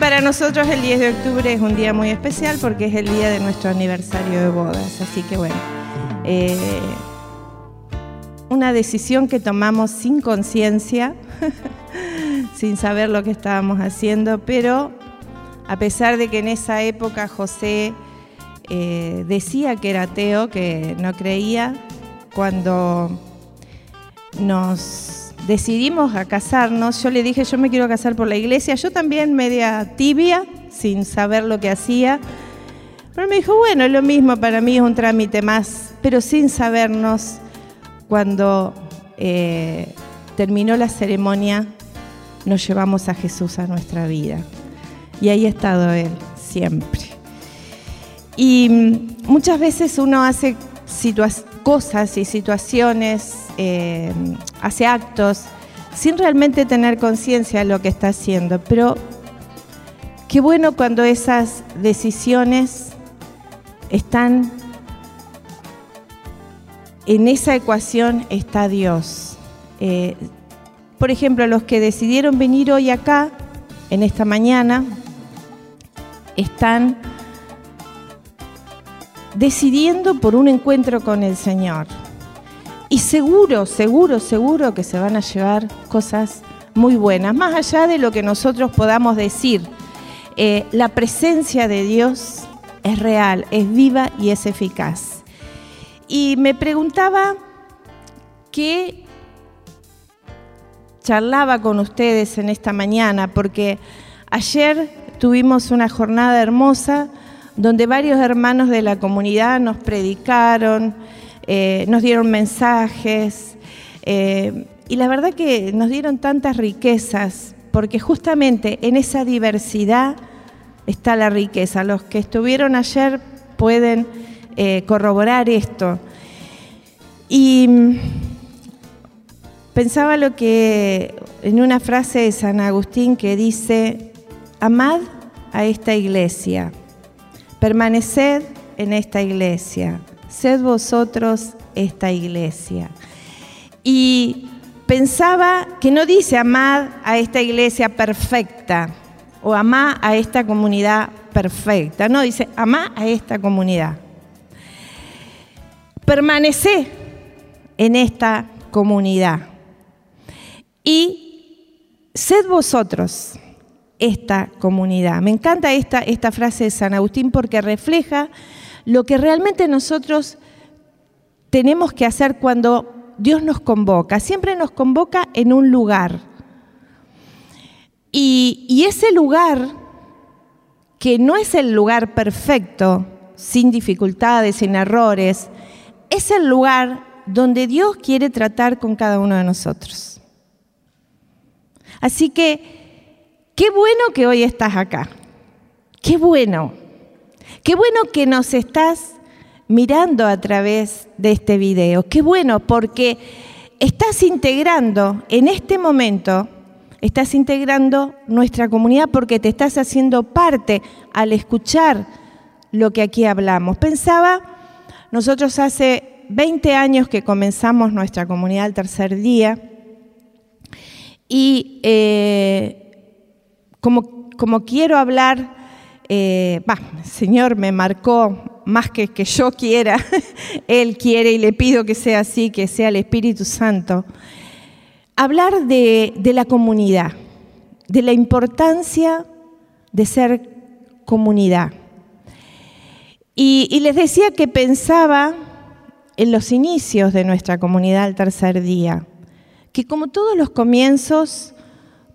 Para nosotros el 10 de octubre es un día muy especial porque es el día de nuestro aniversario de bodas. Así que bueno, eh, una decisión que tomamos sin conciencia, sin saber lo que estábamos haciendo, pero a pesar de que en esa época José eh, decía que era ateo, que no creía, cuando nos decidimos a casarnos, yo le dije, yo me quiero casar por la iglesia, yo también media tibia, sin saber lo que hacía, pero me dijo, bueno, lo mismo, para mí es un trámite más, pero sin sabernos, cuando eh, terminó la ceremonia, nos llevamos a Jesús a nuestra vida. Y ahí ha estado Él, siempre. Y mm, muchas veces uno hace cosas y situaciones, eh, hace actos, sin realmente tener conciencia de lo que está haciendo. Pero qué bueno cuando esas decisiones están en esa ecuación está Dios. Eh, por ejemplo, los que decidieron venir hoy acá, en esta mañana, están decidiendo por un encuentro con el Señor. Y seguro, seguro, seguro que se van a llevar cosas muy buenas, más allá de lo que nosotros podamos decir. Eh, la presencia de Dios es real, es viva y es eficaz. Y me preguntaba qué charlaba con ustedes en esta mañana, porque ayer tuvimos una jornada hermosa donde varios hermanos de la comunidad nos predicaron, eh, nos dieron mensajes, eh, y la verdad que nos dieron tantas riquezas, porque justamente en esa diversidad está la riqueza. Los que estuvieron ayer pueden eh, corroborar esto. Y mm, pensaba lo que en una frase de San Agustín que dice, amad a esta iglesia Permaneced en esta iglesia, sed vosotros esta iglesia. Y pensaba que no dice amad a esta iglesia perfecta o amad a esta comunidad perfecta, no, dice amad a esta comunidad. Permaneced en esta comunidad y sed vosotros esta comunidad. Me encanta esta, esta frase de San Agustín porque refleja lo que realmente nosotros tenemos que hacer cuando Dios nos convoca. Siempre nos convoca en un lugar. Y, y, ese lugar, que no es el lugar perfecto, sin dificultades, sin errores, es el lugar donde Dios quiere tratar con cada uno de nosotros. Así que Qué bueno que hoy estás acá. Qué bueno. Qué bueno que nos estás mirando a través de este video. Qué bueno porque estás integrando en este momento, estás integrando nuestra comunidad porque te estás haciendo parte al escuchar lo que aquí hablamos. Pensaba, nosotros hace 20 años que comenzamos nuestra comunidad al tercer día y eh, como, quiero hablar, eh, Señor me marcó más que que yo quiera, Él quiere y le pido que sea así, que sea el Espíritu Santo. Hablar de, la comunidad, de la importancia de ser comunidad. Y, y, les decía que pensaba en los inicios de nuestra comunidad al tercer día, que como todos los comienzos,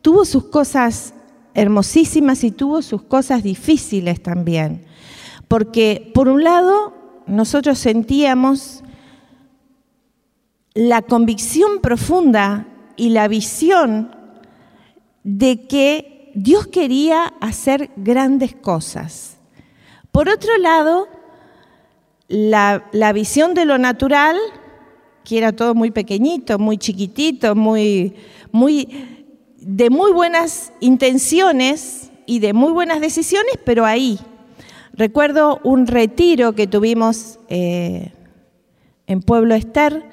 tuvo sus cosas hermosísimas y tuvo sus cosas difíciles también. Porque por un lado nosotros sentíamos la convicción profunda y la visión de que Dios quería hacer grandes cosas. Por otro lado, la, la, visión de lo natural, que era todo muy pequeñito, muy chiquitito, muy, muy de muy buenas intenciones y de muy buenas decisiones, pero ahí. Recuerdo un retiro que tuvimos eh, en Pueblo Ester,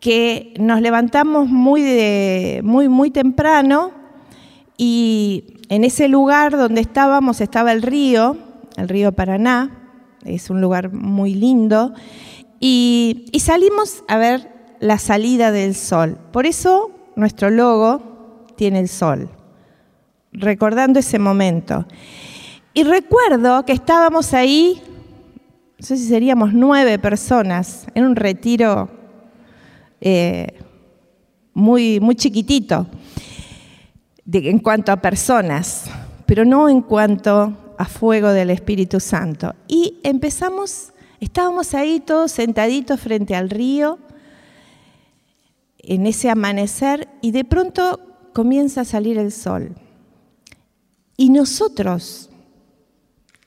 que nos levantamos muy, muy, muy temprano y en ese lugar donde estábamos estaba el río, el río Paraná, es un lugar muy lindo, y, y salimos a ver la salida del sol. Por eso nuestro logo tiene el sol, recordando ese momento. Y recuerdo que estábamos ahí, no sé si seríamos nueve personas, en un retiro eh, muy, muy chiquitito en cuanto a personas, pero no en cuanto a fuego del Espíritu Santo. Y empezamos, estábamos ahí todos sentaditos frente al río, en ese amanecer, y de pronto comienza a salir el sol. Y nosotros,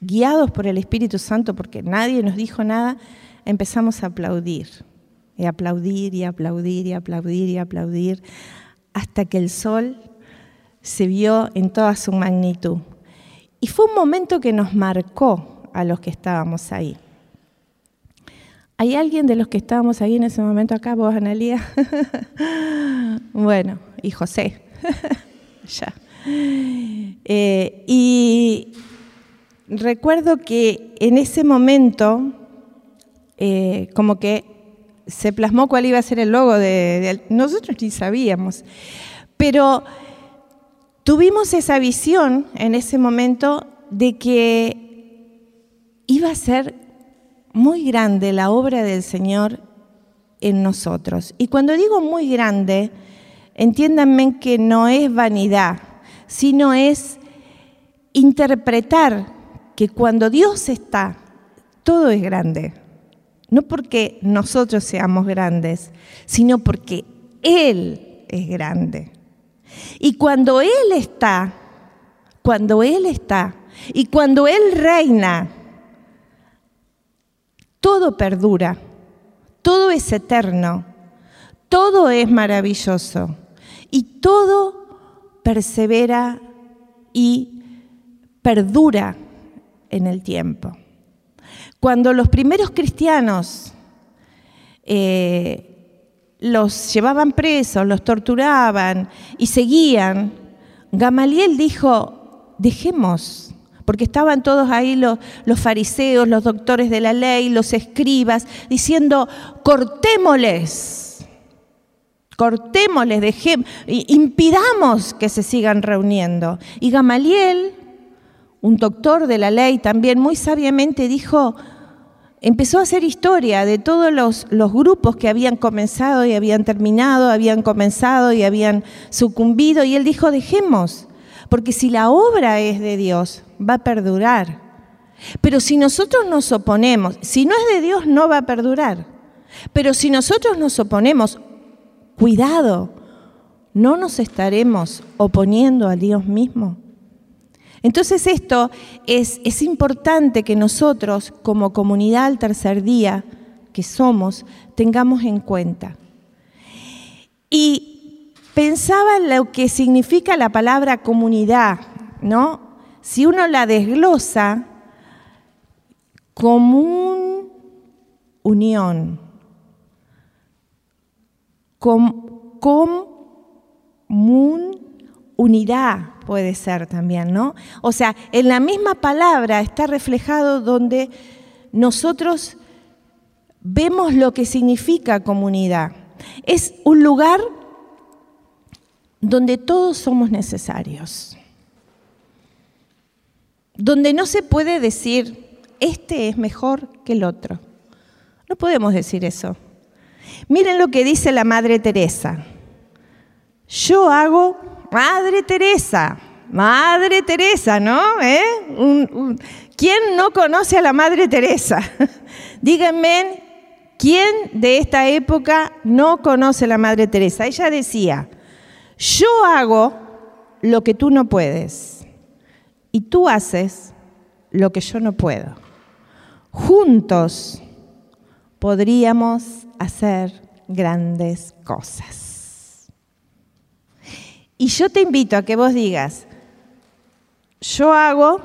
guiados por el Espíritu Santo, porque nadie nos dijo nada, empezamos a aplaudir, y aplaudir, y aplaudir, y aplaudir, y aplaudir, hasta que el sol se vio en toda su magnitud. Y fue un momento que nos marcó a los que estábamos ahí. ¿Hay alguien de los que estábamos ahí en ese momento acá, vos, Analía? bueno, y José. ya. Eh, y recuerdo que en ese momento, eh, como que se plasmó cuál iba a ser el logo de, Nosotros ni sabíamos. Pero tuvimos esa visión en ese momento de que iba a ser muy grande la obra del Señor en nosotros. Y cuando digo muy grande, entiéndanme que no es vanidad, sino es interpretar que cuando Dios está, todo es grande. No porque nosotros seamos grandes, sino porque Él es grande. Y cuando Él está, cuando Él está, y cuando Él reina, todo perdura, todo es eterno, todo es maravilloso y todo persevera y perdura en el tiempo. Cuando los primeros cristianos eh, los llevaban presos, los torturaban y seguían, Gamaliel dijo, dejemos porque estaban todos ahí los, los, fariseos, los doctores de la ley, los escribas, diciendo, cortémosles, cortémosles, dejemos, impidamos que se sigan reuniendo. Y Gamaliel, un doctor de la ley, también muy sabiamente dijo, empezó a hacer historia de todos los, los, grupos que habían comenzado y habían terminado, habían comenzado y habían sucumbido, y él dijo, dejemos, porque si la obra es de Dios, va a perdurar. Pero si nosotros nos oponemos, si no es de Dios, no va a perdurar. Pero si nosotros nos oponemos, cuidado, no nos estaremos oponiendo a Dios mismo. Entonces esto es, es importante que nosotros, como comunidad al tercer día que somos, tengamos en cuenta. Y pensaba en lo que significa la palabra comunidad, ¿no? si uno la desglosa, común unión, común unidad puede ser también, ¿no? O sea, en la misma palabra está reflejado donde nosotros vemos lo que significa comunidad. Es un lugar donde todos somos necesarios donde no se puede decir, este es mejor que el otro. No podemos decir eso. Miren lo que dice la Madre Teresa. Yo hago, Madre Teresa, Madre Teresa, ¿no? ¿Eh? ¿Quién no conoce a la Madre Teresa? Díganme, ¿quién de esta época no conoce a la Madre Teresa? Ella decía, yo hago lo que tú no puedes y tú haces lo que yo no puedo. Juntos podríamos hacer grandes cosas. Y yo te invito a que vos digas, yo hago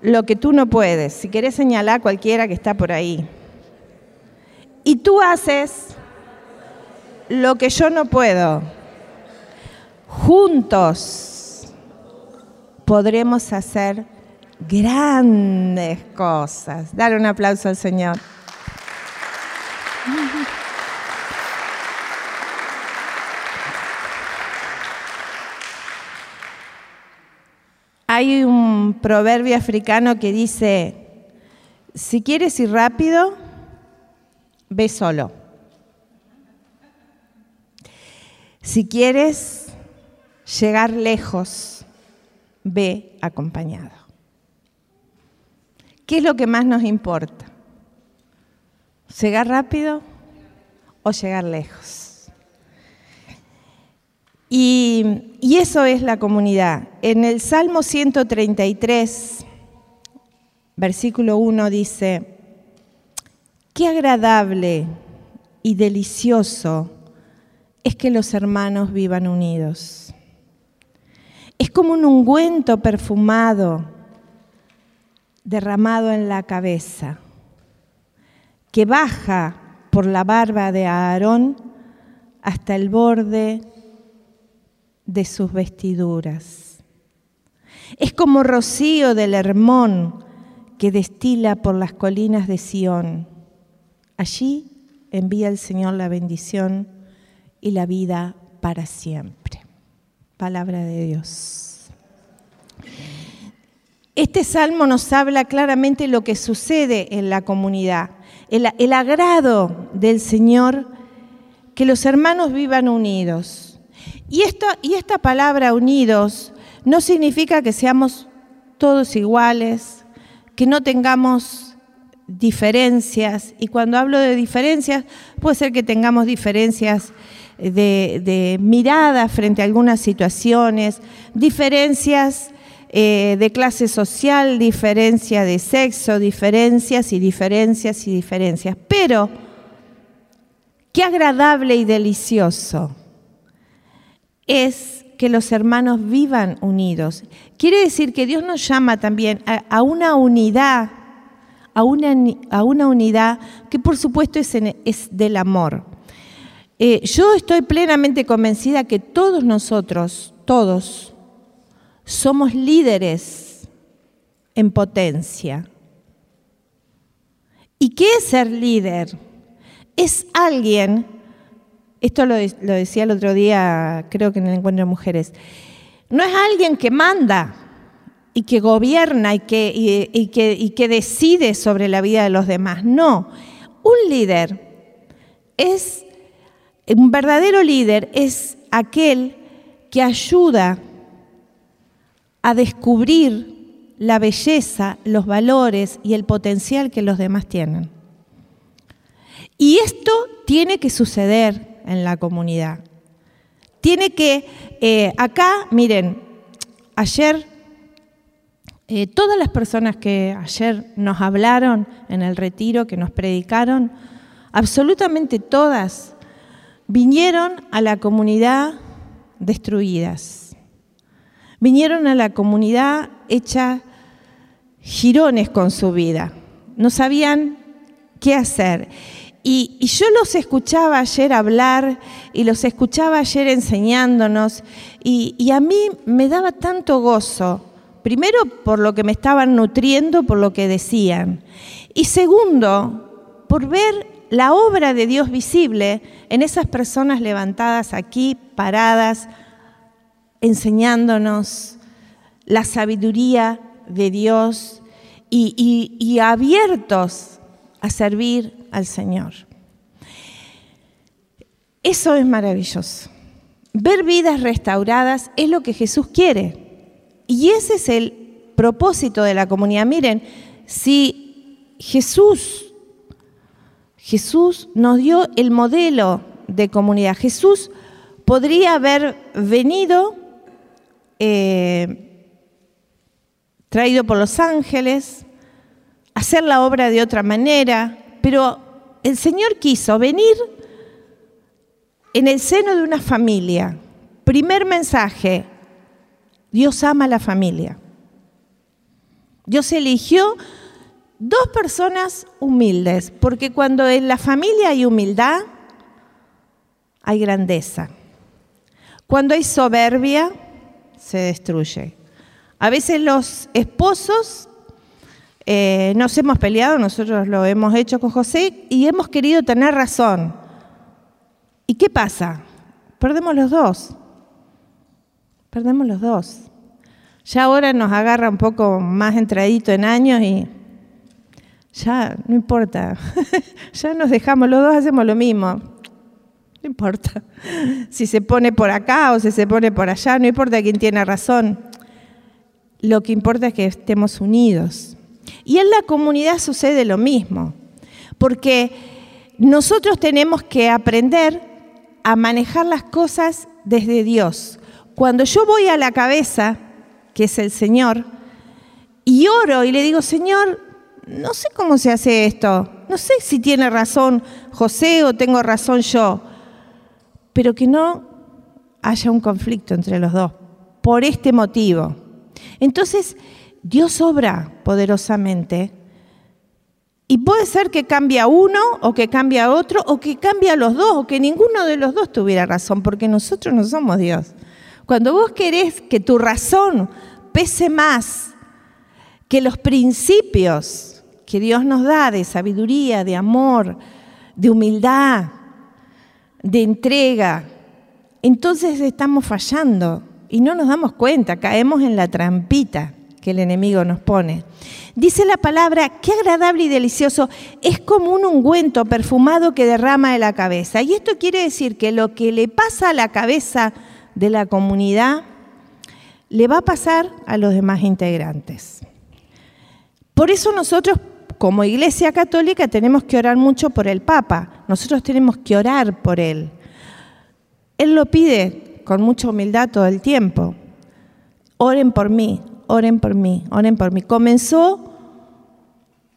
lo que tú no puedes. Si querés señalar a cualquiera que está por ahí. Y tú haces lo que yo no puedo. Juntos podremos hacer grandes cosas. Dar un aplauso al Señor. Hay un proverbio africano que dice, si quieres ir rápido, ve solo. Si quieres llegar lejos, ve acompañado. ¿Qué es lo que más nos importa? ¿Llegar rápido o llegar lejos? Y, y, eso es la comunidad. En el Salmo 133, versículo 1 dice, qué agradable y delicioso es que los hermanos vivan unidos. Es como un ungüento perfumado derramado en la cabeza, que baja por la barba de Aarón hasta el borde de sus vestiduras. Es como rocío del Hermón que destila por las colinas de Sión. Allí envía el Señor la bendición y la vida para siempre. Palabra de Dios. Este salmo nos habla claramente lo que sucede en la comunidad, el, agrado del Señor, que los hermanos vivan unidos. Y, esta palabra unidos no significa que seamos todos iguales, que no tengamos diferencias. Y cuando hablo de diferencias, puede ser que tengamos diferencias de mirada frente a algunas situaciones, diferencias eh, de clase social, diferencia de sexo, diferencias y diferencias y diferencias. Pero, qué agradable y delicioso es que los hermanos vivan unidos. Quiere decir que Dios nos llama también a, una unidad, a una, a una, unidad que por supuesto es, es del amor. Eh, yo estoy plenamente convencida que todos nosotros, todos, somos líderes en potencia. ¿Y qué es ser líder? Es alguien, esto lo, decía el otro día, creo que en el encuentro de mujeres, no es alguien que manda y que gobierna y que, y que decide sobre la vida de los demás. No, un líder es un verdadero líder es aquel que ayuda a descubrir la belleza, los valores y el potencial que los demás tienen. Y esto tiene que suceder en la comunidad. Tiene que, eh, acá, miren, ayer, eh, todas las personas que ayer nos hablaron en el retiro, que nos predicaron, absolutamente todas vinieron a la comunidad destruidas. Vinieron a la comunidad hecha girones con su vida. No sabían qué hacer. Y, yo los escuchaba ayer hablar y los escuchaba ayer enseñándonos y, y a mí me daba tanto gozo. Primero por lo que me estaban nutriendo, por lo que decían. Y segundo, por ver la obra de Dios visible en esas personas levantadas aquí, paradas, enseñándonos la sabiduría de Dios y, abiertos a servir al Señor. Eso es maravilloso. Ver vidas restauradas es lo que Jesús quiere. Y ese es el propósito de la comunidad. Miren, si Jesús Jesús nos dio el modelo de comunidad. Jesús podría haber venido eh, traído por los ángeles, hacer la obra de otra manera, pero el Señor quiso venir en el seno de una familia. Primer mensaje, Dios ama a la familia. Dios eligió Dos personas humildes, porque cuando en la familia hay humildad, hay grandeza. Cuando hay soberbia, se destruye. A veces los esposos eh, nos hemos peleado, nosotros lo hemos hecho con José y hemos querido tener razón. ¿Y qué pasa? Perdemos los dos. Perdemos los dos. Ya ahora nos agarra un poco más entradito en años y ya no importa. ya nos dejamos, los dos hacemos lo mismo. No importa. Si se pone por acá o si se pone por allá, no importa quién tiene razón. Lo que importa es que estemos unidos. Y en la comunidad sucede lo mismo, porque nosotros tenemos que aprender a manejar las cosas desde Dios. Cuando yo voy a la cabeza, que es el Señor, y oro y le digo, Señor, no sé cómo se hace esto, no sé si tiene razón José o tengo razón yo, pero que no haya un conflicto entre los dos, por este motivo. Entonces, Dios obra poderosamente y puede ser que cambie a uno o que cambie a otro o que cambie a los dos o que ninguno de los dos tuviera razón, porque nosotros no somos Dios. Cuando vos querés que tu razón pese más que los principios que Dios nos da de sabiduría, de amor, de humildad, de entrega, entonces estamos fallando y no nos damos cuenta, caemos en la trampita que el enemigo nos pone. Dice la palabra, qué agradable y delicioso, es como un ungüento perfumado que derrama de la cabeza. Y esto quiere decir que lo que le pasa a la cabeza de la comunidad, le va a pasar a los demás integrantes. Por eso nosotros, como Iglesia Católica, tenemos que orar mucho por el Papa. Nosotros tenemos que orar por él. Él lo pide con mucha humildad todo el tiempo. Oren por mí, oren por mí, oren por mí. Comenzó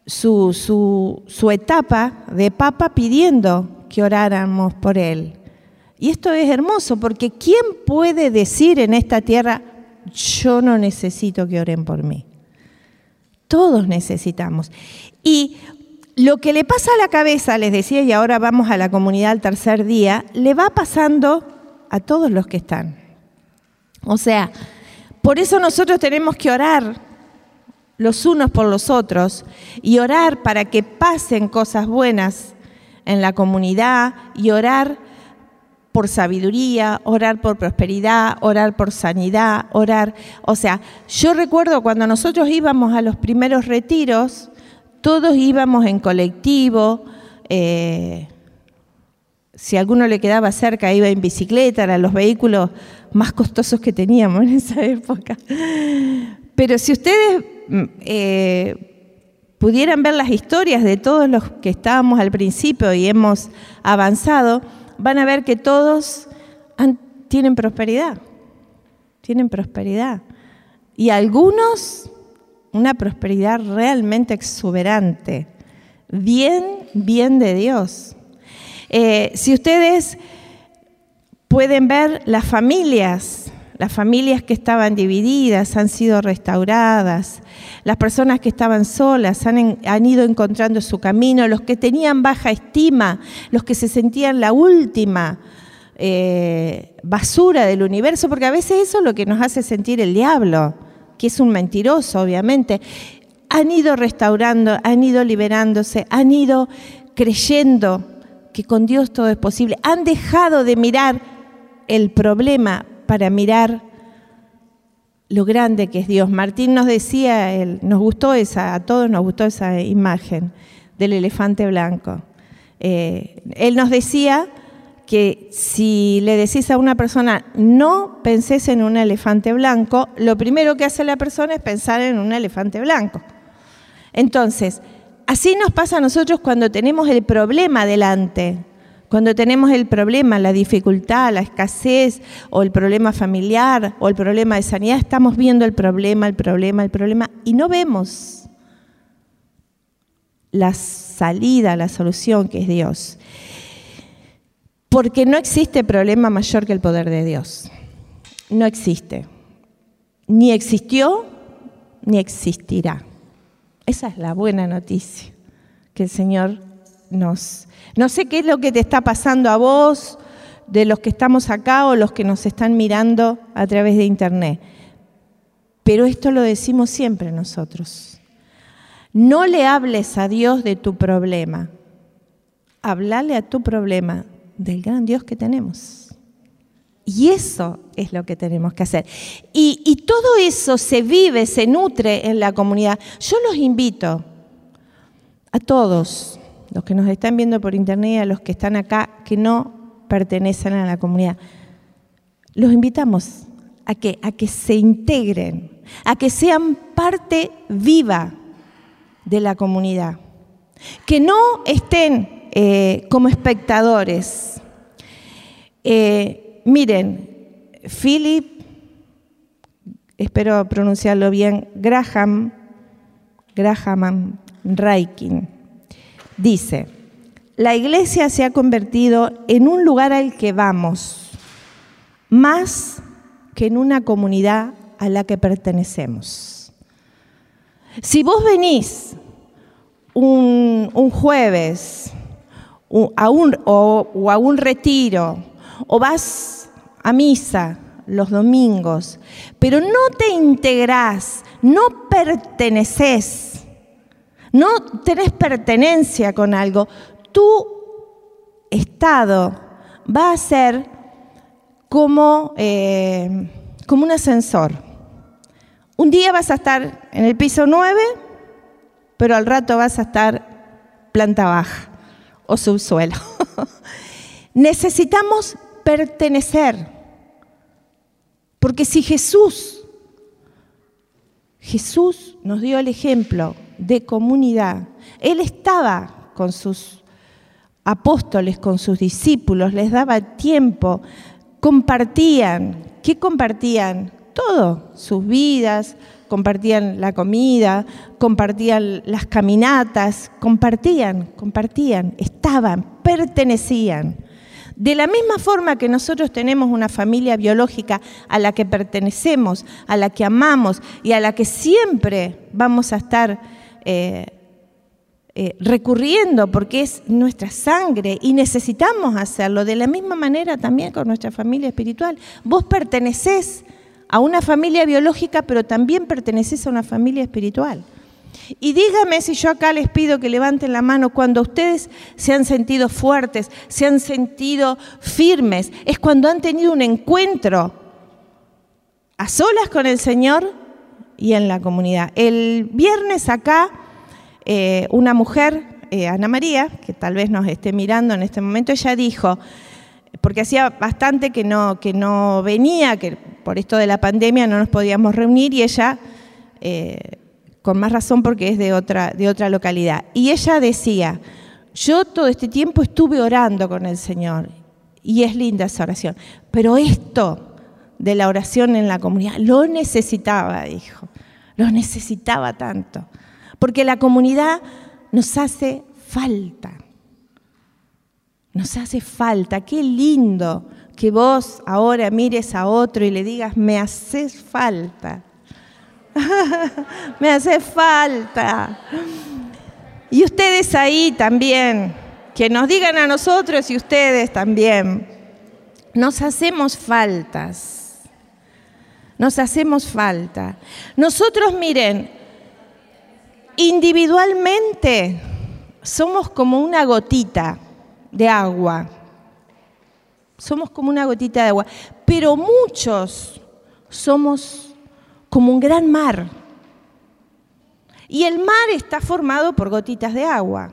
su, su, etapa de papa pidiendo que oráramos por él. Y esto es hermoso porque ¿quién puede decir en esta tierra, yo no necesito que oren por mí? Todos necesitamos. Y lo que le pasa a la cabeza, les decía, y ahora vamos a la comunidad al tercer día, le va pasando a todos los que están. O sea, por eso nosotros tenemos que orar los unos por los otros y orar para que pasen cosas buenas en la comunidad y orar por sabiduría, orar por prosperidad, orar por sanidad, orar. O sea, yo recuerdo cuando nosotros íbamos a los primeros retiros, todos íbamos en colectivo. Eh, si a alguno le quedaba cerca, iba en bicicleta, eran los vehículos más costosos que teníamos en esa época. Pero si ustedes mm, eh, pudieran ver las historias de todos los que estábamos al principio y hemos avanzado, van a ver que todos tienen prosperidad, tienen prosperidad. Y algunos una prosperidad realmente exuberante, bien, bien de Dios. Eh, si ustedes pueden ver las familias, las familias que estaban divididas han sido restauradas, las personas que estaban solas han, han, ido encontrando su camino, los que tenían baja estima, los que se sentían la última eh, basura del universo, porque a veces eso es lo que nos hace sentir el diablo, que es un mentiroso, obviamente. Han ido restaurando, han ido liberándose, han ido creyendo que con Dios todo es posible. Han dejado de mirar el problema para mirar lo grande que es Dios. Martín nos decía, él, nos gustó esa, a todos nos gustó esa imagen del elefante blanco. Eh, él nos decía que si le decís a una persona no penses en un elefante blanco, lo primero que hace la persona es pensar en un elefante blanco. Entonces, así nos pasa a nosotros cuando tenemos el problema delante, cuando tenemos el problema, la dificultad, la escasez o el problema familiar o el problema de sanidad, estamos viendo el problema, el problema, el problema y no vemos la salida, la solución que es Dios. Porque no existe problema mayor que el poder de Dios. No existe. Ni existió, ni existirá. Esa es la buena noticia que el Señor No sé qué es lo que te está pasando a vos, de los que estamos acá o los que nos están mirando a través de Internet. Pero esto lo decimos siempre nosotros. No le hables a Dios de tu problema. Hablale a tu problema del gran Dios que tenemos. Y eso es lo que tenemos que hacer. Y, y, todo eso se vive, se nutre en la comunidad. Yo los invito a todos, los que nos están viendo por internet, a los que están acá, que no pertenecen a la comunidad, los invitamos a que, a que se integren, a que sean parte viva de la comunidad, que no estén eh, como espectadores. Eh, miren, Philip, espero pronunciarlo bien, Graham, Graham Raikin, dice, la iglesia se ha convertido en un lugar al que vamos, más que en una comunidad a la que pertenecemos. Si vos venís un, jueves a un, o, a un retiro o vas a misa los domingos, pero no te integrás, no perteneces, no tenés pertenencia con algo, tu estado va a ser como, eh, como un ascensor. Un día vas a estar en el piso 9, pero al rato vas a estar planta baja o subsuelo. Necesitamos pertenecer. Porque si Jesús, Jesús nos dio el ejemplo de comunidad, Él estaba con sus apóstoles, con sus discípulos, les daba tiempo, compartían. ¿Qué compartían? Todo, sus vidas, compartían la comida, compartían las caminatas, compartían, compartían, estaban, pertenecían. De la misma forma que nosotros tenemos una familia biológica a la que pertenecemos, a la que amamos y a la que siempre vamos a estar eh, eh, recurriendo porque es nuestra sangre y necesitamos hacerlo. De la misma manera también con nuestra familia espiritual. Vos pertenecés a una familia biológica, pero también perteneces a una familia espiritual. Y dígame si yo acá les pido que levanten la mano cuando ustedes se han sentido fuertes, se han sentido firmes, es cuando han tenido un encuentro a solas con el Señor y en la comunidad. El viernes acá eh, una mujer, eh, Ana María, que tal vez nos esté mirando en este momento, ella dijo, porque hacía bastante que no, que no venía, que por esto de la pandemia no nos podíamos reunir y ella, eh, con más razón porque es de otra, de otra localidad, y ella decía, yo todo este tiempo estuve orando con el Señor y es linda esa oración, pero esto de la oración en la comunidad lo necesitaba, dijo, lo necesitaba tanto porque la comunidad nos hace falta. Nos hace falta. Qué lindo que vos ahora mires a otro y le digas, me haces falta. me hace falta. Y ustedes ahí también, que nos digan a nosotros y ustedes también, nos hacemos faltas. Nos hacemos falta. Nosotros, miren, Individualmente somos como una gotita de agua. Somos como una gotita de agua. Pero muchos somos como un gran mar. Y el mar está formado por gotitas de agua.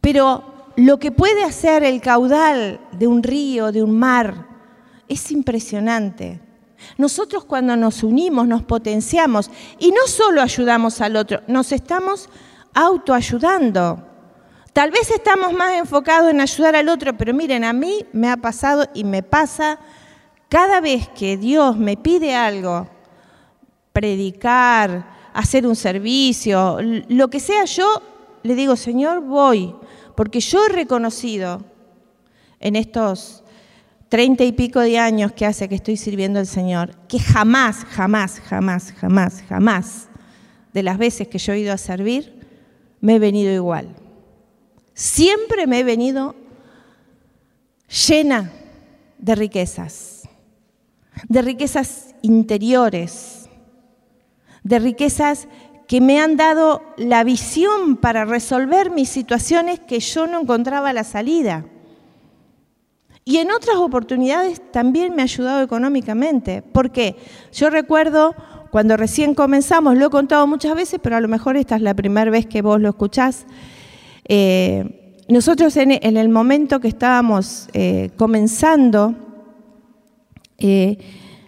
Pero lo que puede hacer el caudal de un río, de un mar, es impresionante. Nosotros cuando nos unimos, nos potenciamos y no solo ayudamos al otro, nos estamos autoayudando. Tal vez estamos más enfocados en ayudar al otro, pero miren, a mí me ha pasado y me pasa cada vez que Dios me pide algo, predicar, hacer un servicio, lo que sea, yo le digo, Señor, voy, porque yo he reconocido en estos treinta y pico de años que hace que estoy sirviendo al Señor, que jamás, jamás, jamás, jamás, jamás de las veces que yo he ido a servir, me he venido igual. Siempre me he venido llena de riquezas, de riquezas interiores, de riquezas que me han dado la visión para resolver mis situaciones que yo no encontraba la salida. Y en otras oportunidades también me ha ayudado económicamente. porque Yo recuerdo cuando recién comenzamos, lo he contado muchas veces, pero a lo mejor esta es la primera vez que vos lo escuchás. Eh, nosotros en, el momento que estábamos eh, comenzando, eh,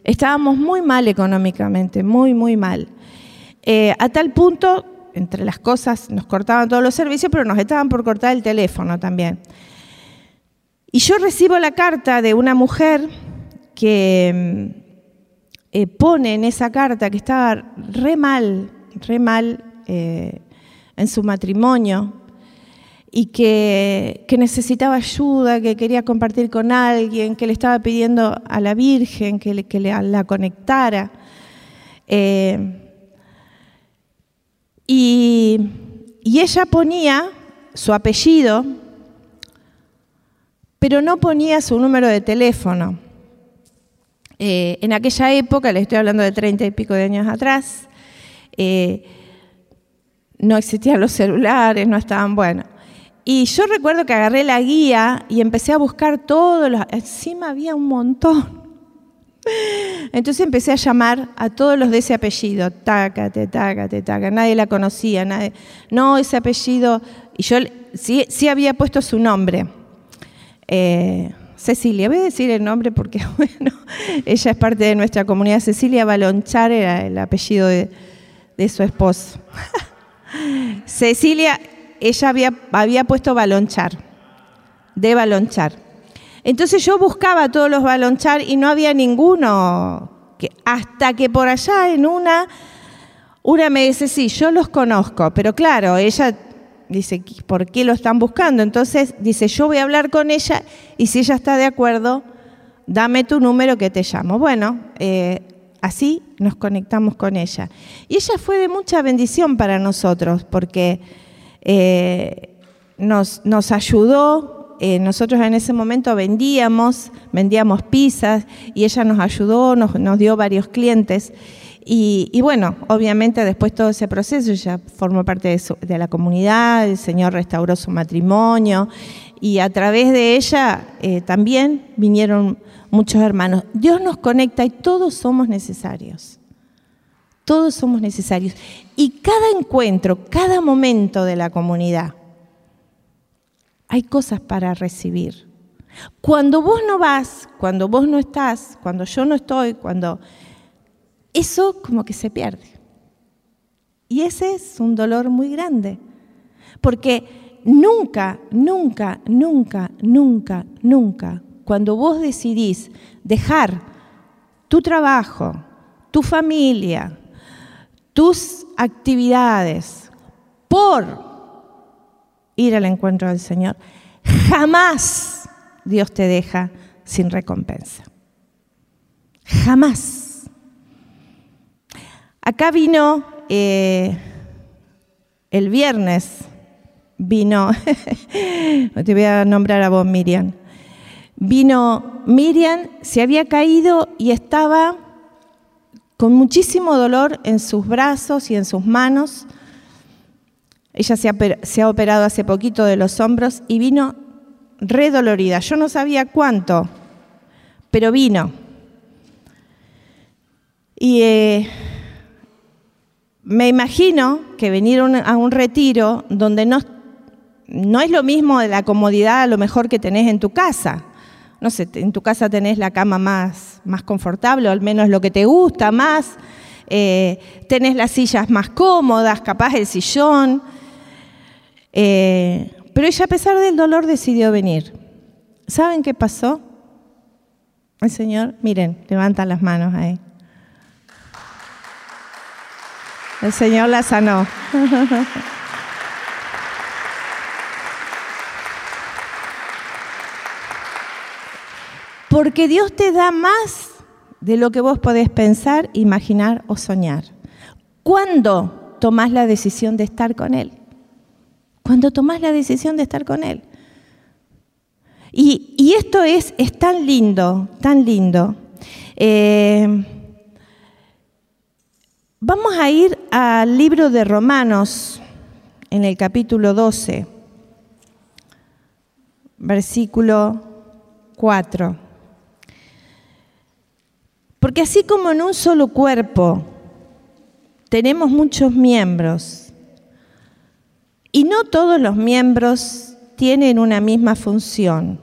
estábamos muy mal económicamente, muy, muy mal. a tal punto, entre las cosas, nos cortaban todos los servicios, pero nos estaban por cortar el teléfono también. Y yo recibo la carta de una mujer que eh, pone en esa carta que estaba re mal, re mal eh, en su matrimonio y que, necesitaba ayuda, que quería compartir con alguien, que le estaba pidiendo a la Virgen que, le, la conectara. Eh, y ella ponía su apellido, pero no ponía su número de teléfono. Eh, en aquella época, le estoy hablando de treinta y pico de años atrás, eh, no existían los celulares, no estaban buenos. Y yo recuerdo que agarré la guía y empecé a buscar todos los... Encima había un montón. Entonces empecé a llamar a todos los de ese apellido, tácate, tácate, tácate. Nadie la conocía, nadie. No, ese apellido. Y yo sí, sí había puesto su nombre. Eh, Cecilia, voy a decir el nombre porque, bueno, ella es parte de nuestra comunidad. Cecilia Balonchar era el apellido de, su esposo. Cecilia, ella había, había puesto Balonchar, de Balonchar. Entonces yo buscaba todos los Balonchar y no había ninguno, hasta que por allá en una, una me dice, sí, yo los conozco, pero claro, ella dice, ¿por qué lo están buscando? Entonces dice, yo voy a hablar con ella y si ella está de acuerdo, dame tu número que te llamo. Bueno, eh, así nos conectamos con ella. Y ella fue de mucha bendición para nosotros porque eh, nos, nos, ayudó. Eh, nosotros en ese momento vendíamos, vendíamos pizzas y ella nos ayudó, nos, nos dio varios clientes. Y, bueno, obviamente después todo ese proceso ya formó parte de, la comunidad, el Señor restauró su matrimonio y a través de ella eh, también vinieron muchos hermanos. Dios nos conecta y todos somos necesarios. Todos somos necesarios. Y cada encuentro, cada momento de la comunidad, hay cosas para recibir. Cuando vos no vas, cuando vos no estás, cuando yo no estoy, cuando eso como que se pierde. Y ese es un dolor muy grande, porque nunca, nunca, nunca, nunca, nunca, cuando vos decidís dejar tu trabajo, tu familia, tus actividades por ir al encuentro del Señor, jamás Dios te deja sin recompensa. Jamás. Acá vino eh, el viernes, vino, te voy a nombrar a vos Miriam, vino Miriam, se había caído y estaba con muchísimo dolor en sus brazos y en sus manos. Ella se ha, operado hace poquito de los hombros y vino redolorida. Yo no sabía cuánto, pero vino. Y eh, me imagino que venir a un retiro donde no, no es lo mismo de la comodidad a lo mejor que tenés en tu casa. No sé, en tu casa tenés la cama más, más confortable, o al menos lo que te gusta más. Eh, tenés las sillas más cómodas, capaz el sillón. Eh, pero ella a pesar del dolor decidió venir. ¿Saben qué pasó? El Señor, miren, levantan las manos ahí. El Señor la sanó. Porque Dios te da más de lo que vos podés pensar, imaginar o soñar. ¿Cuándo tomás la decisión de estar con Él? Cuando tomás la decisión de estar con Él. Y, esto es, es, tan lindo, tan lindo. Eh, Vamos a ir al libro de Romanos, en el capítulo 12, versículo 4. Porque así como en un solo cuerpo tenemos muchos miembros, y no todos los miembros tienen una misma función,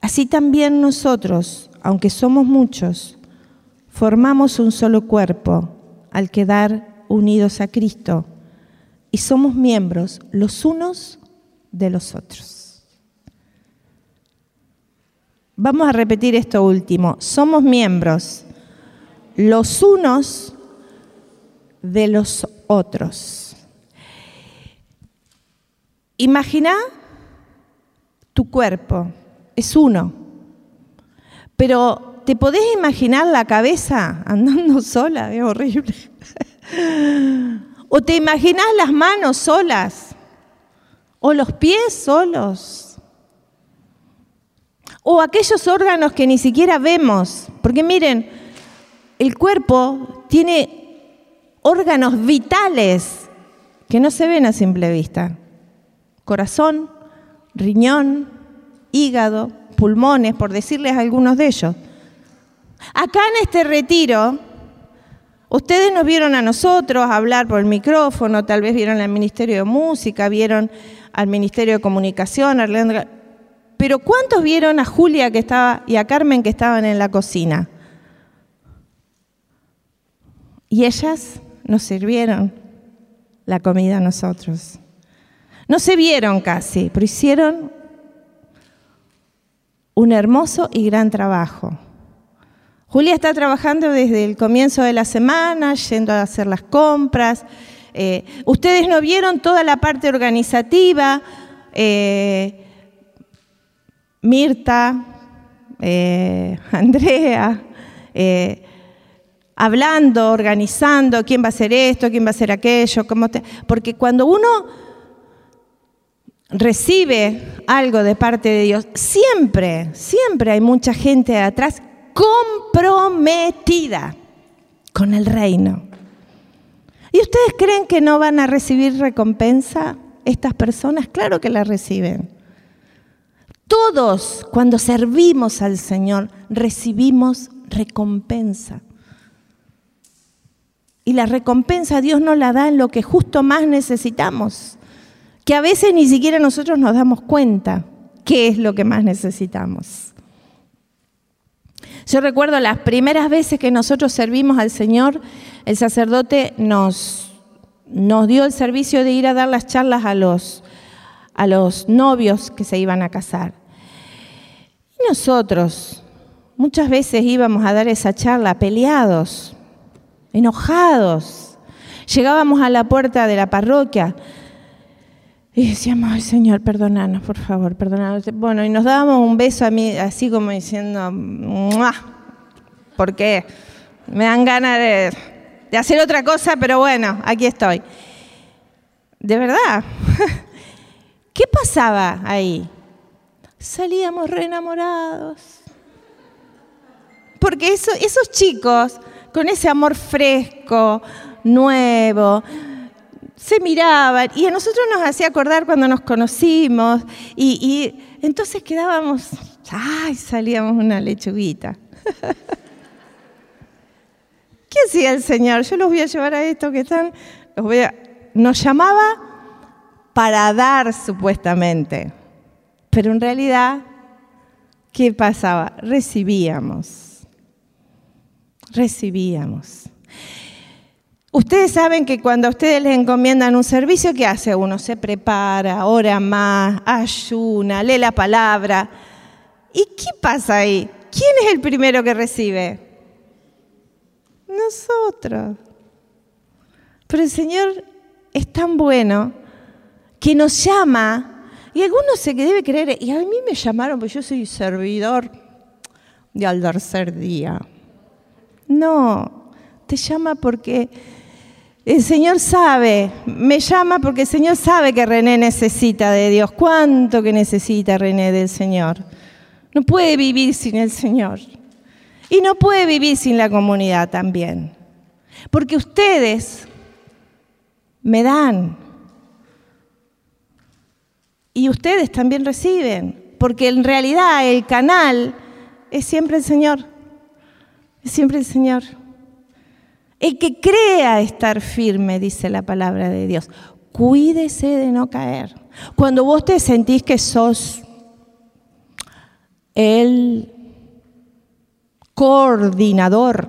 así también nosotros, aunque somos muchos, formamos un solo cuerpo al quedar unidos a Cristo y somos miembros los unos de los otros. Vamos a repetir esto último. Somos miembros los unos de los otros. Imagina tu cuerpo, es uno, pero ¿te podés imaginar la cabeza andando sola? Es horrible. ¿O te imaginas las manos solas? ¿O los pies solos? ¿O aquellos órganos que ni siquiera vemos? Porque miren, el cuerpo tiene órganos vitales que no se ven a simple vista. Corazón, riñón, hígado, pulmones, por decirles algunos de ellos. Acá en este retiro, ustedes nos vieron a nosotros hablar por el micrófono, tal vez vieron al Ministerio de Música, vieron al Ministerio de Comunicación, a pero ¿cuántos vieron a Julia que estaba y a Carmen que estaban en la cocina? Y ellas nos sirvieron la comida a nosotros. No se vieron casi, pero hicieron un hermoso y gran trabajo. Julia está trabajando desde el comienzo de la semana, yendo a hacer las compras. Eh, ustedes no vieron toda la parte organizativa. Eh, Mirta, eh, Andrea, hablando, organizando quién va a hacer esto, quién va a hacer aquello. Porque cuando uno recibe algo de parte de Dios, siempre, siempre hay mucha gente atrás comprometida con el reino. ¿Y ustedes creen que no van a recibir recompensa estas personas? Claro que la reciben. Todos cuando servimos al Señor recibimos recompensa. Y la recompensa Dios nos la da en lo que justo más necesitamos, que a veces ni siquiera nosotros nos damos cuenta qué es lo que más necesitamos. Yo recuerdo las primeras veces que nosotros servimos al Señor, el sacerdote nos, nos dio el servicio de ir a dar las charlas a los, a los novios que se iban a casar. Y nosotros muchas veces íbamos a dar esa charla peleados, enojados. Llegábamos a la puerta de la parroquia y decíamos, ay Señor, perdonanos, por favor, perdonanos. Bueno, y nos dábamos un beso a mí, así como diciendo, ¡Mua! porque me dan ganas de, hacer otra cosa, pero bueno, aquí estoy. De verdad, ¿qué pasaba ahí? Salíamos re enamorados. Porque eso, esos chicos, con ese amor fresco, nuevo, se miraban y a nosotros nos hacía acordar cuando nos conocimos y, entonces quedábamos, ay, salíamos una lechuguita. ¿Qué hacía el Señor? Yo los voy a llevar a esto que están, nos llamaba para dar supuestamente, pero en realidad, ¿qué pasaba? Recibíamos, recibíamos. Ustedes saben que cuando a ustedes les encomiendan un servicio, ¿qué hace uno? Se prepara, ora más, ayuna, lee la palabra. ¿Y qué pasa ahí? ¿Quién es el primero que recibe? Nosotros. Pero el Señor es tan bueno que nos llama, y algunos se debe creer, y a mí me llamaron porque yo soy servidor de al tercer día. No, te llama porque el Señor sabe, me llama porque el Señor sabe que René necesita de Dios. ¿Cuánto que necesita René del Señor? No puede vivir sin el Señor. Y no puede vivir sin la comunidad también. Porque ustedes me dan. Y ustedes también reciben. Porque en realidad el canal es siempre el Señor. Es siempre el Señor. El que crea estar firme, dice la palabra de Dios. Cuídese de no caer. Cuando vos te sentís que sos el coordinador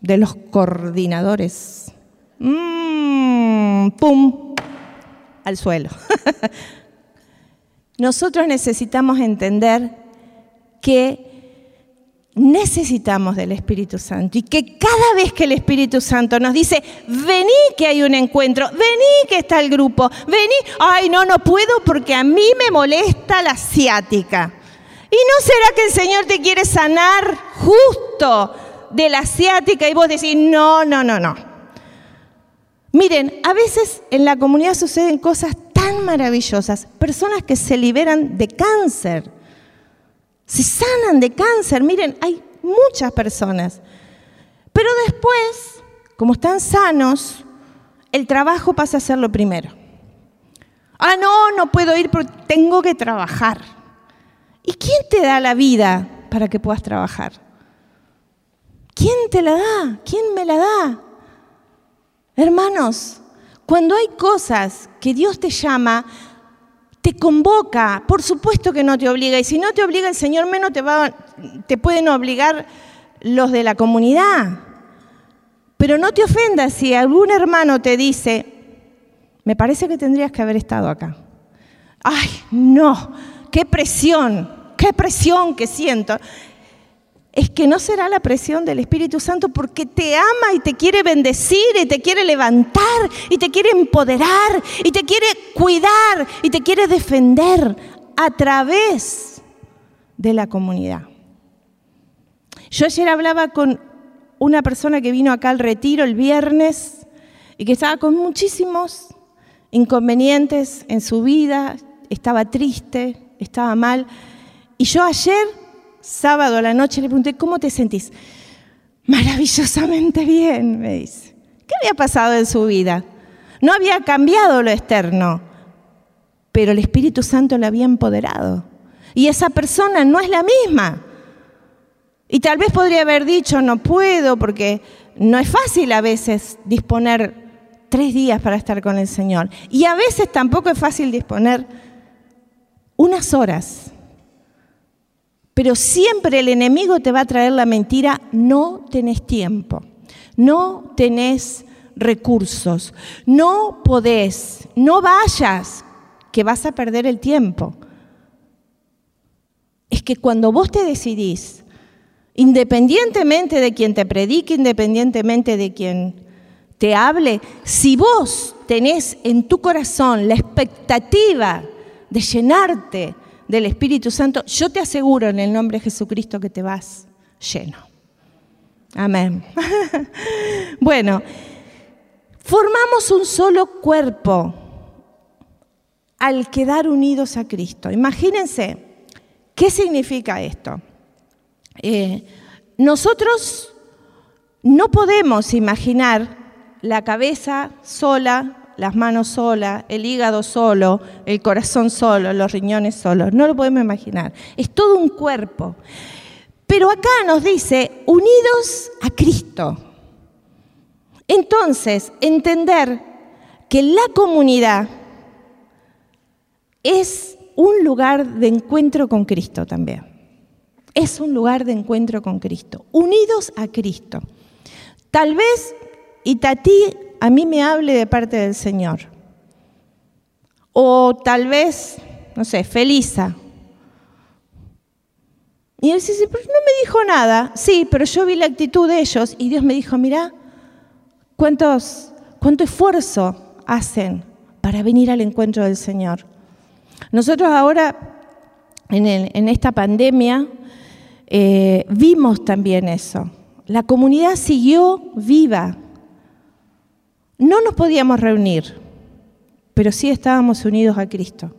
de los coordinadores, mm, ¡pum! al suelo. Nosotros necesitamos entender que necesitamos del Espíritu Santo y que cada vez que el Espíritu Santo nos dice, vení que hay un encuentro, vení que está el grupo, vení, ay no, no puedo porque a mí me molesta la ciática. ¿Y no será que el Señor te quiere sanar justo de la ciática y vos decís, no, no, no, no? Miren, a veces en la comunidad suceden cosas tan maravillosas, personas que se liberan de cáncer se sanan de cáncer. Miren, hay muchas personas. Pero después, como están sanos, el trabajo pasa a ser lo primero. Ah, no, no puedo ir porque tengo que trabajar. ¿Y quién te da la vida para que puedas trabajar? ¿Quién te la da? ¿Quién me la da? Hermanos, cuando hay cosas que Dios te llama, te convoca, por supuesto que no te obliga, y si no te obliga el Señor, menos te, va, te pueden obligar los de la comunidad. Pero no te ofendas si algún hermano te dice, me parece que tendrías que haber estado acá. Ay, no, qué presión, qué presión que siento es que no será la presión del Espíritu Santo porque te ama y te quiere bendecir y te quiere levantar y te quiere empoderar y te quiere cuidar y te quiere defender a través de la comunidad. Yo ayer hablaba con una persona que vino acá al retiro el viernes y que estaba con muchísimos inconvenientes en su vida, estaba triste, estaba mal. Y yo ayer sábado a la noche le pregunté, ¿cómo te sentís? Maravillosamente bien, me dice. ¿Qué había pasado en su vida? No había cambiado lo externo, pero el Espíritu Santo le había empoderado. Y esa persona no es la misma. Y tal vez podría haber dicho, no puedo, porque no es fácil a veces disponer tres días para estar con el Señor. Y a veces tampoco es fácil disponer unas horas pero siempre el enemigo te va a traer la mentira, no tenés tiempo, no tenés recursos, no podés, no vayas, que vas a perder el tiempo. Es que cuando vos te decidís, independientemente de quien te predique, independientemente de quien te hable, si vos tenés en tu corazón la expectativa de llenarte, del Espíritu Santo, yo te aseguro en el nombre de Jesucristo que te vas lleno. Amén. bueno, formamos un solo cuerpo al quedar unidos a Cristo. Imagínense, ¿qué significa esto? Eh, nosotros no podemos imaginar la cabeza sola, las manos solas, el hígado solo, el corazón solo, los riñones solos. No lo podemos imaginar. Es todo un cuerpo. Pero acá nos dice, unidos a Cristo. Entonces, entender que la comunidad es un lugar de encuentro con Cristo también. Es un lugar de encuentro con Cristo. Unidos a Cristo. Tal vez Itatí a mí me hable de parte del Señor. O tal vez, no sé, Felisa. Y él dice, pero no me dijo nada. Sí, pero yo vi la actitud de ellos y Dios me dijo, mira, cuántos, cuánto esfuerzo hacen para venir al encuentro del Señor. Nosotros ahora, en, esta pandemia, eh, vimos también eso. La comunidad siguió viva, no nos podíamos reunir, pero sí estábamos unidos a Cristo.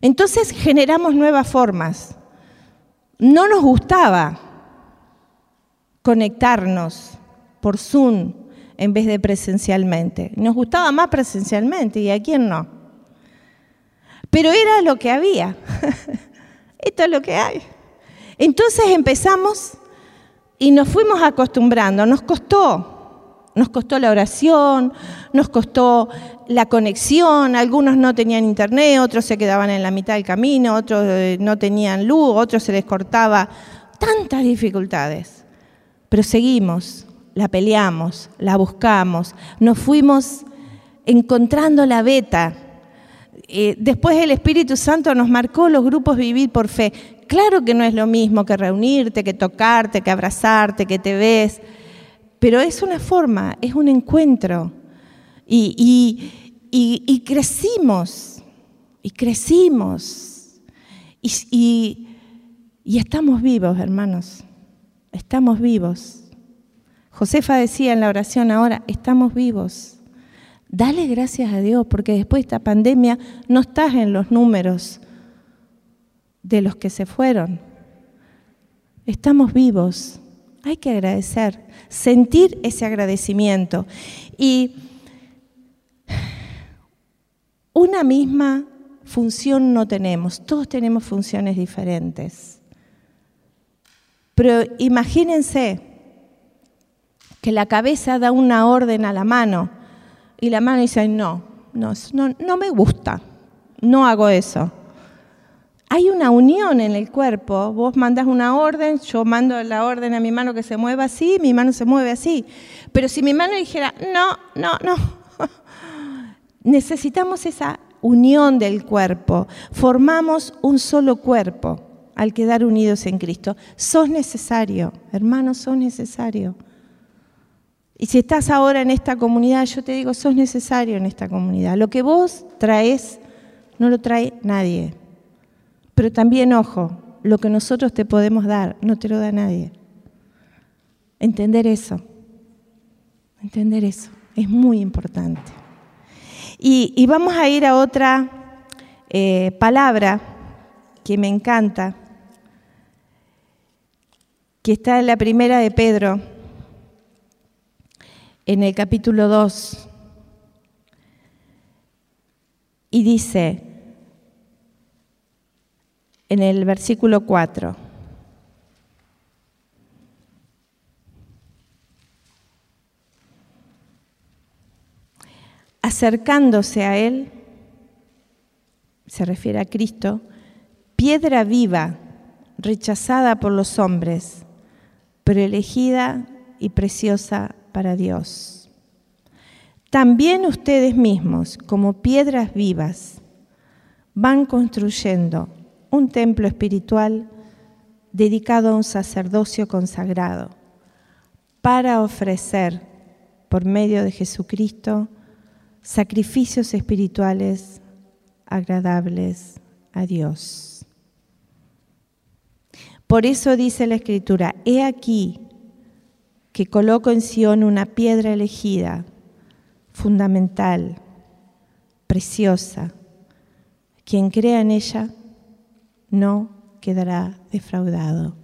Entonces generamos nuevas formas. No nos gustaba conectarnos por Zoom en vez de presencialmente. Nos gustaba más presencialmente y a quién no. Pero era lo que había. Esto es lo que hay. Entonces empezamos y nos fuimos acostumbrando. Nos costó, nos costó la oración, nos costó la conexión. Algunos no tenían internet, otros se quedaban en la mitad del camino, otros eh, no tenían luz, otros se les cortaba. Tantas dificultades. Pero seguimos, la peleamos, la buscamos, nos fuimos encontrando la beta. Eh, después el Espíritu Santo nos marcó los grupos Vivir por Fe. Claro que no es lo mismo que reunirte, que tocarte, que abrazarte, que te ves, pero es una forma, es un encuentro. Y, crecimos, y crecimos, y estamos vivos, hermanos, estamos vivos. Josefa decía en la oración ahora, estamos vivos. Dale gracias a Dios porque después de esta pandemia no estás en los números de los que se fueron. Estamos vivos. Hay que agradecer, sentir ese agradecimiento. Y una misma función no tenemos, todos tenemos funciones diferentes. Pero imagínense que la cabeza da una orden a la mano y la mano dice, no, no, no, me gusta, no hago eso. Hay una unión en el cuerpo, vos mandas una orden, yo mando la orden a mi mano que se mueva así, mi mano se mueve así. Pero si mi mano dijera, no, no, no, necesitamos esa unión del cuerpo, formamos un solo cuerpo al quedar unidos en Cristo. Sos necesario, hermanos, sos necesario. Y si estás ahora en esta comunidad, yo te digo, sos necesario en esta comunidad. Lo que vos traes, no lo trae nadie. Pero también, ojo, lo que nosotros te podemos dar, no te lo da nadie. Entender eso. Entender eso. Es muy importante. Y, vamos a ir a otra eh, palabra que me encanta, que está en la primera de Pedro en el capítulo 2 y dice en el versículo 4, acercándose a él, se refiere a Cristo, piedra viva, rechazada por los hombres, pero elegida y preciosa para Dios. También ustedes mismos, como piedras vivas, van construyendo un templo espiritual dedicado a un sacerdocio consagrado para ofrecer, por medio de Jesucristo, sacrificios espirituales agradables a Dios. Por eso dice la Escritura, he aquí, que coloco en Sion una piedra elegida, fundamental, preciosa. Quien crea en ella no quedará defraudado.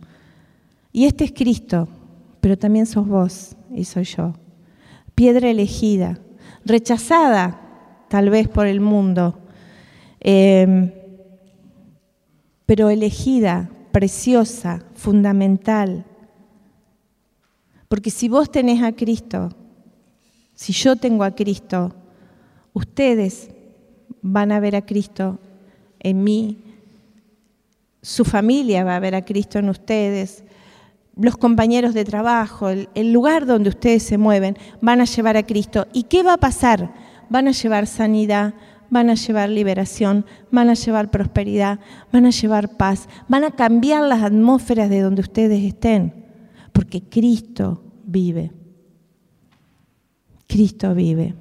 Y este es Cristo, pero también sos vos y soy yo. Piedra elegida, rechazada tal vez por el mundo, em, pero elegida, preciosa, fundamental, porque si vos tenés a Cristo, si yo tengo a Cristo, ustedes van a ver a Cristo en mí, su familia va a ver a Cristo en ustedes, los compañeros de trabajo, el, lugar donde ustedes se mueven, van a llevar a Cristo. ¿Y qué va a pasar? Van a llevar sanidad, van a llevar liberación, van a llevar prosperidad, van a llevar paz, van a cambiar las atmósferas de donde ustedes estén porque Cristo vive. Cristo vive.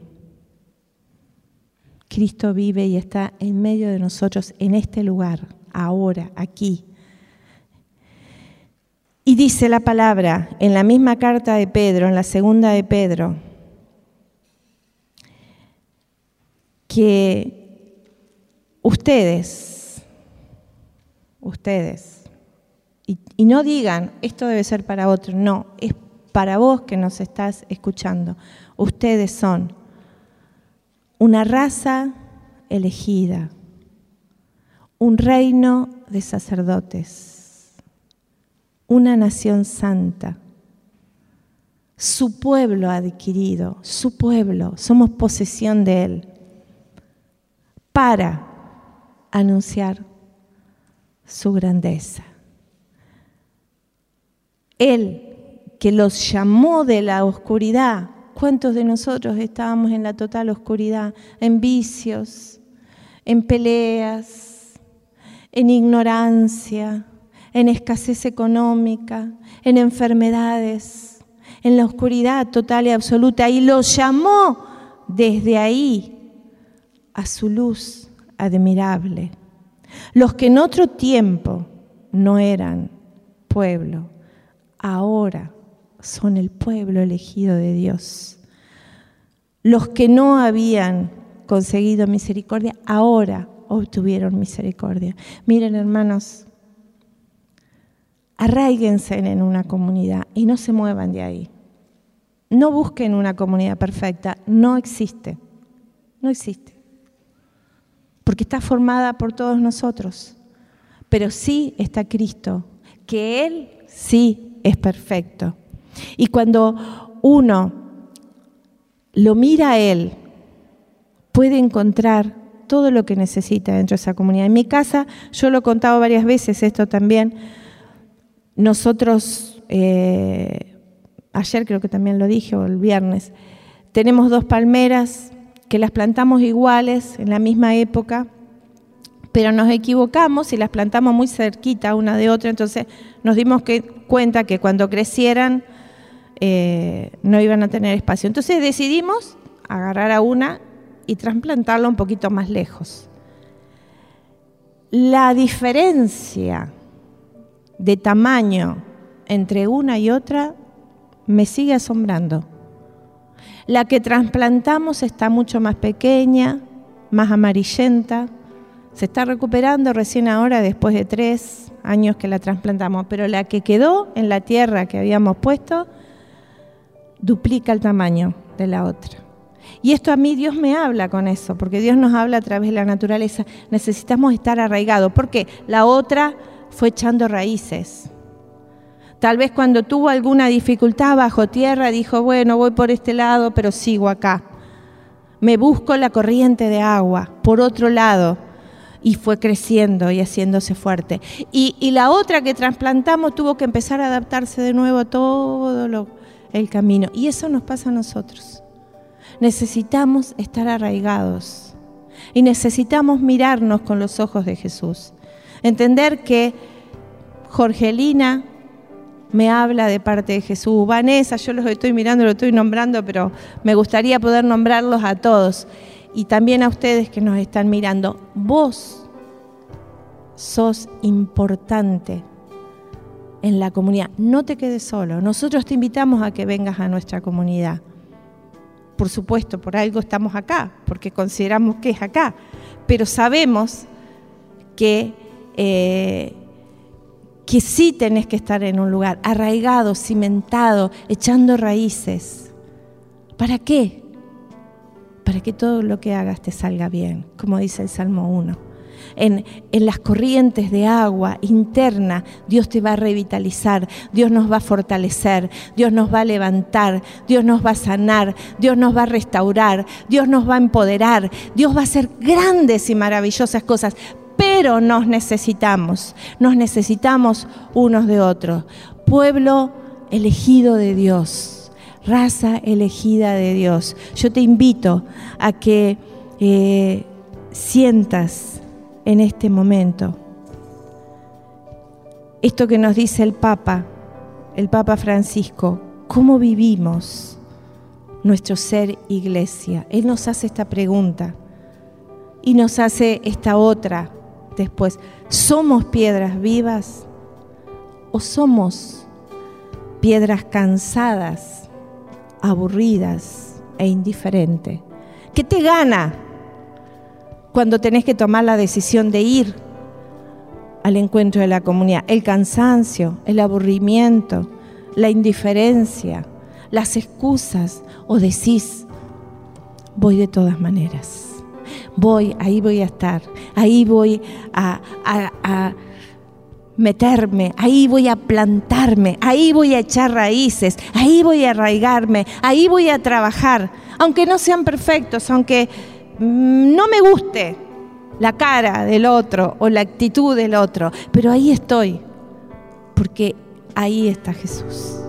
Cristo vive y está en medio de nosotros en este lugar, ahora, aquí. Y dice la palabra en la misma carta de Pedro, en la segunda de Pedro, que ustedes, ustedes, y, no digan, esto debe ser para otro, no, es para vos que nos estás escuchando. Ustedes son una raza elegida, un reino de sacerdotes, una nación santa, su pueblo adquirido, su pueblo, somos posesión de él, para anunciar su grandeza. Él que los llamó de la oscuridad. ¿Cuántos de nosotros estábamos en la total oscuridad? En vicios, en peleas, en ignorancia, en escasez económica, en enfermedades, en la oscuridad total y absoluta. Y los llamó desde ahí a su luz admirable. Los que en otro tiempo no eran pueblo, ahora son el pueblo elegido de Dios. Los que no habían conseguido misericordia, ahora obtuvieron misericordia. Miren, hermanos, arraíguense en una comunidad y no se muevan de ahí. No busquen una comunidad perfecta, no existe, no existe, porque está formada por todos nosotros, pero sí está Cristo, que Él sí es perfecto. Y cuando uno lo mira a Él, puede encontrar todo lo que necesita dentro de esa comunidad. En mi casa, yo lo he contado varias veces esto también, nosotros, eh, ayer creo que también lo dije, o el viernes, tenemos dos palmeras que las plantamos iguales en la misma época, pero nos equivocamos y las plantamos muy cerquita una de otra, entonces nos dimos cuenta que cuando crecieran eh, no iban a tener espacio. Entonces decidimos agarrar a una y trasplantarla un poquito más lejos. La diferencia de tamaño entre una y otra me sigue asombrando. La que trasplantamos está mucho más pequeña, más amarillenta, se está recuperando recién ahora, después de tres años que la trasplantamos, pero la que quedó en la tierra que habíamos puesto duplica el tamaño de la otra. Y esto a mí Dios me habla con eso, porque Dios nos habla a través de la naturaleza. Necesitamos estar arraigados, porque la otra fue echando raíces. Tal vez cuando tuvo alguna dificultad bajo tierra dijo, bueno, voy por este lado, pero sigo acá. Me busco la corriente de agua, por otro lado y fue creciendo y haciéndose fuerte. Y, la otra que trasplantamos tuvo que empezar a adaptarse de nuevo a todo el camino. Y eso nos pasa a nosotros. Necesitamos estar arraigados y necesitamos mirarnos con los ojos de Jesús. Entender que Jorgelina me habla de parte de Jesús. Vanessa, yo los estoy mirando, los estoy nombrando, pero me gustaría poder nombrarlos a todos y también a ustedes que nos están mirando, vos sos importante en la comunidad. No te quedes solo. Nosotros te invitamos a que vengas a nuestra comunidad. Por supuesto, por algo estamos acá, porque consideramos que es acá. Pero sabemos que, eh, que sí tenés que estar en un lugar arraigado, cimentado, echando raíces. ¿Para qué? para que todo lo que hagas te salga bien, como dice el Salmo 1. En, las corrientes de agua interna, Dios te va a revitalizar, Dios nos va a fortalecer, Dios nos va a levantar, Dios nos va a sanar, Dios nos va a restaurar, Dios nos va a empoderar, Dios va a hacer grandes y maravillosas cosas, pero nos necesitamos, nos necesitamos unos de otros. Pueblo elegido de Dios raza elegida de Dios. Yo te invito a que eh, sientas en este momento esto que nos dice el Papa, el Papa Francisco, cómo vivimos nuestro ser iglesia. Él nos hace esta pregunta y nos hace esta otra después. ¿Somos piedras vivas o somos piedras cansadas aburridas e indiferentes. ¿Qué te gana cuando tenés que tomar la decisión de ir al encuentro de la comunidad? El cansancio, el aburrimiento, la indiferencia, las excusas o decís, voy de todas maneras. Voy, ahí voy a estar, ahí voy a, a meterme, ahí voy a plantarme, ahí voy a echar raíces, ahí voy a arraigarme, ahí voy a trabajar, aunque no sean perfectos, aunque no me guste la cara del otro o la actitud del otro, pero ahí estoy, porque ahí está Jesús.